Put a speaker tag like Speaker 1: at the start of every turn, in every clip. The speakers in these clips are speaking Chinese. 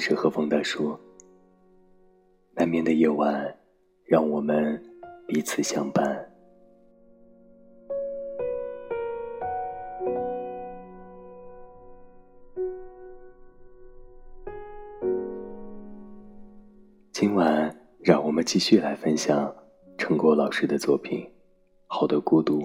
Speaker 1: 是和风大叔。难眠的夜晚，让我们彼此相伴。今晚，让我们继续来分享陈果老师的作品《好的孤独》。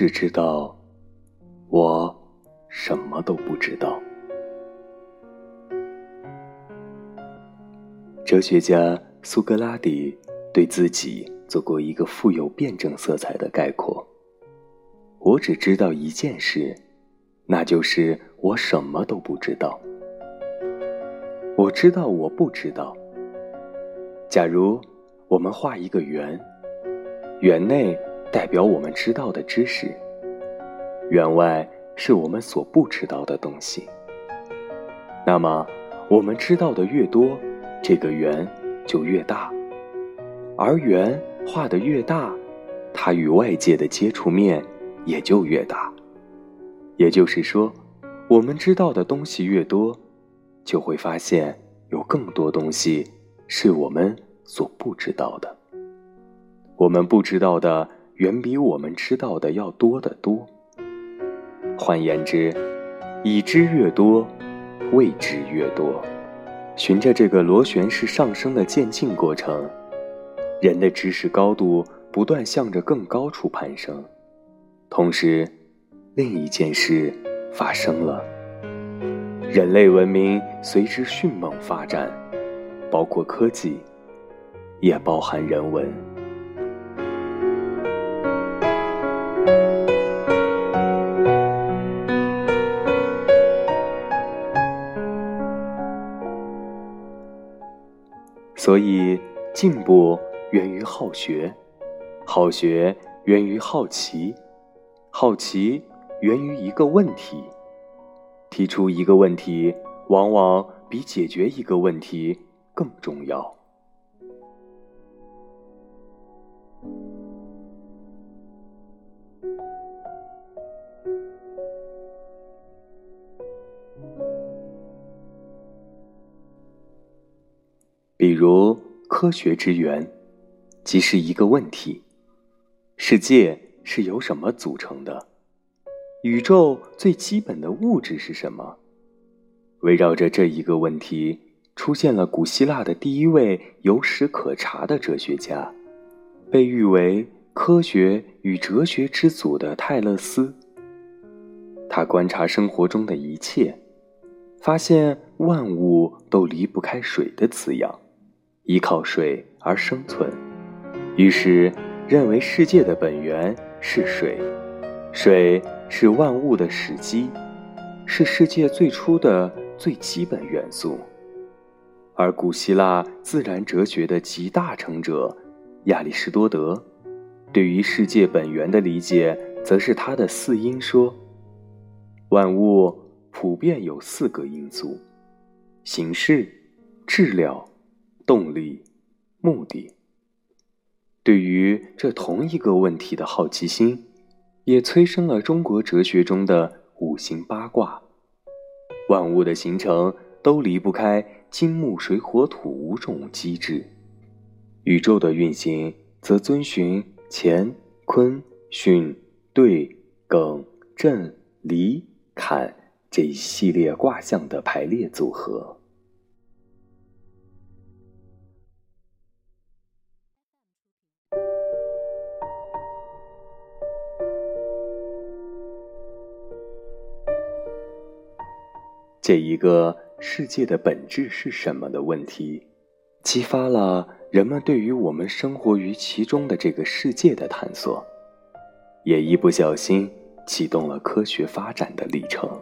Speaker 1: 只知道，我什么都不知道。哲学家苏格拉底对自己做过一个富有辩证色彩的概括：我只知道一件事，那就是我什么都不知道。我知道我不知道。假如我们画一个圆，圆内代表我们知道的知识，圆外是我们所不知道的东西。那么，我们知道的越多。这个圆就越大，而圆画的越大，它与外界的接触面也就越大。也就是说，我们知道的东西越多，就会发现有更多东西是我们所不知道的。我们不知道的远比我们知道的要多得多。换言之，已知越多，未知越多。循着这个螺旋式上升的渐进过程，人的知识高度不断向着更高处攀升。同时，另一件事发生了：人类文明随之迅猛发展，包括科技，也包含人文。所以，进步源于好学，好学源于好奇，好奇源于一个问题。提出一个问题，往往比解决一个问题更重要。比如，科学之源，即是一个问题：世界是由什么组成的？宇宙最基本的物质是什么？围绕着这一个问题，出现了古希腊的第一位有史可查的哲学家，被誉为“科学与哲学之祖”的泰勒斯。他观察生活中的一切，发现万物都离不开水的滋养。依靠水而生存，于是认为世界的本源是水，水是万物的始基，是世界最初的最基本元素。而古希腊自然哲学的集大成者亚里士多德，对于世界本源的理解，则是他的四因说：万物普遍有四个因素，形式、质料。动力、目的，对于这同一个问题的好奇心，也催生了中国哲学中的五行八卦。万物的形成都离不开金木水火土五种机制，宇宙的运行则遵循乾、坤、巽、兑、艮、震、离、坎这一系列卦象的排列组合。这一个世界的本质是什么的问题，激发了人们对于我们生活于其中的这个世界的探索，也一不小心启动了科学发展的历程。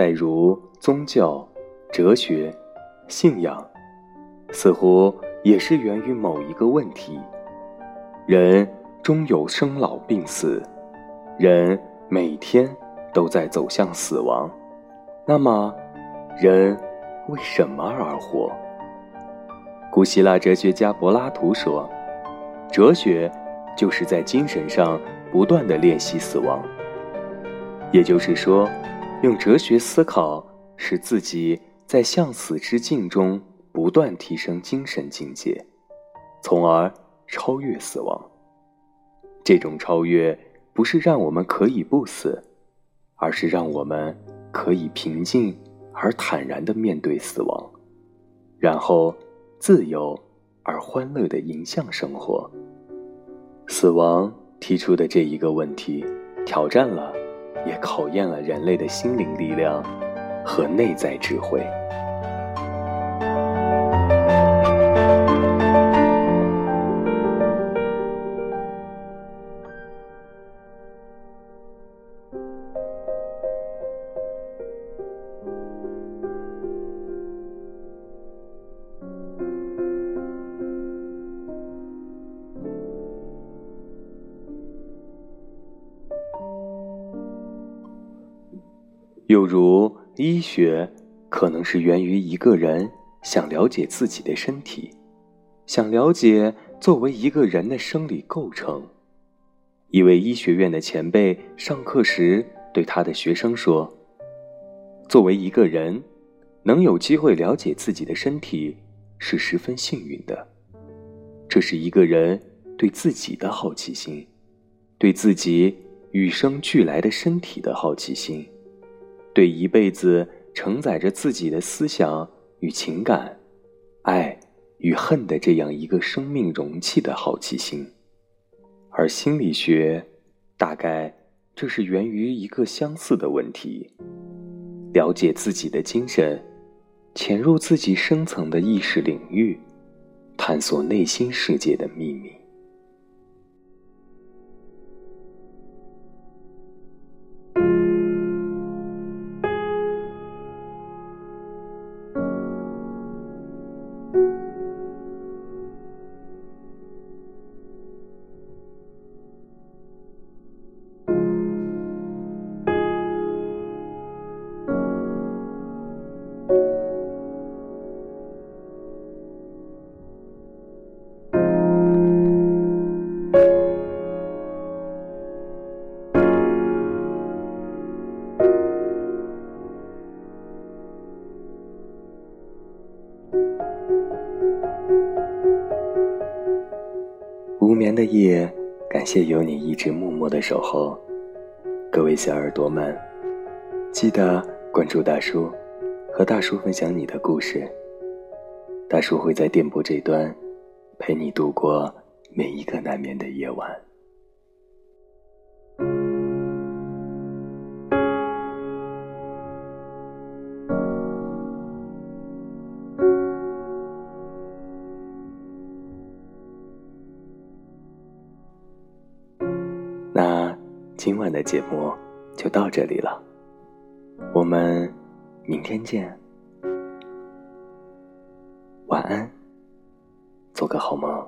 Speaker 1: 再如宗教、哲学、信仰，似乎也是源于某一个问题：人终有生老病死，人每天都在走向死亡。那么，人为什么而活？古希腊哲学家柏拉图说：“哲学就是在精神上不断的练习死亡。”也就是说，用哲学思考，使自己在向死之境中不断提升精神境界，从而超越死亡。这种超越不是让我们可以不死，而是让我们可以平静而坦然的面对死亡，然后自由而欢乐的迎向生活。死亡提出的这一个问题，挑战了。也考验了人类的心灵力量和内在智慧。又如，医学可能是源于一个人想了解自己的身体，想了解作为一个人的生理构成。一位医学院的前辈上课时对他的学生说：“作为一个人，能有机会了解自己的身体是十分幸运的。这是一个人对自己的好奇心，对自己与生俱来的身体的好奇心。”对一辈子承载着自己的思想与情感、爱与恨的这样一个生命容器的好奇心，而心理学，大概这是源于一个相似的问题：了解自己的精神，潜入自己深层的意识领域，探索内心世界的秘密。眠的夜，感谢有你一直默默的守候。各位小耳朵们，记得关注大叔，和大叔分享你的故事。大叔会在电波这端，陪你度过每一个难眠的夜晚。今晚的节目就到这里了，我们明天见，晚安，做个好梦。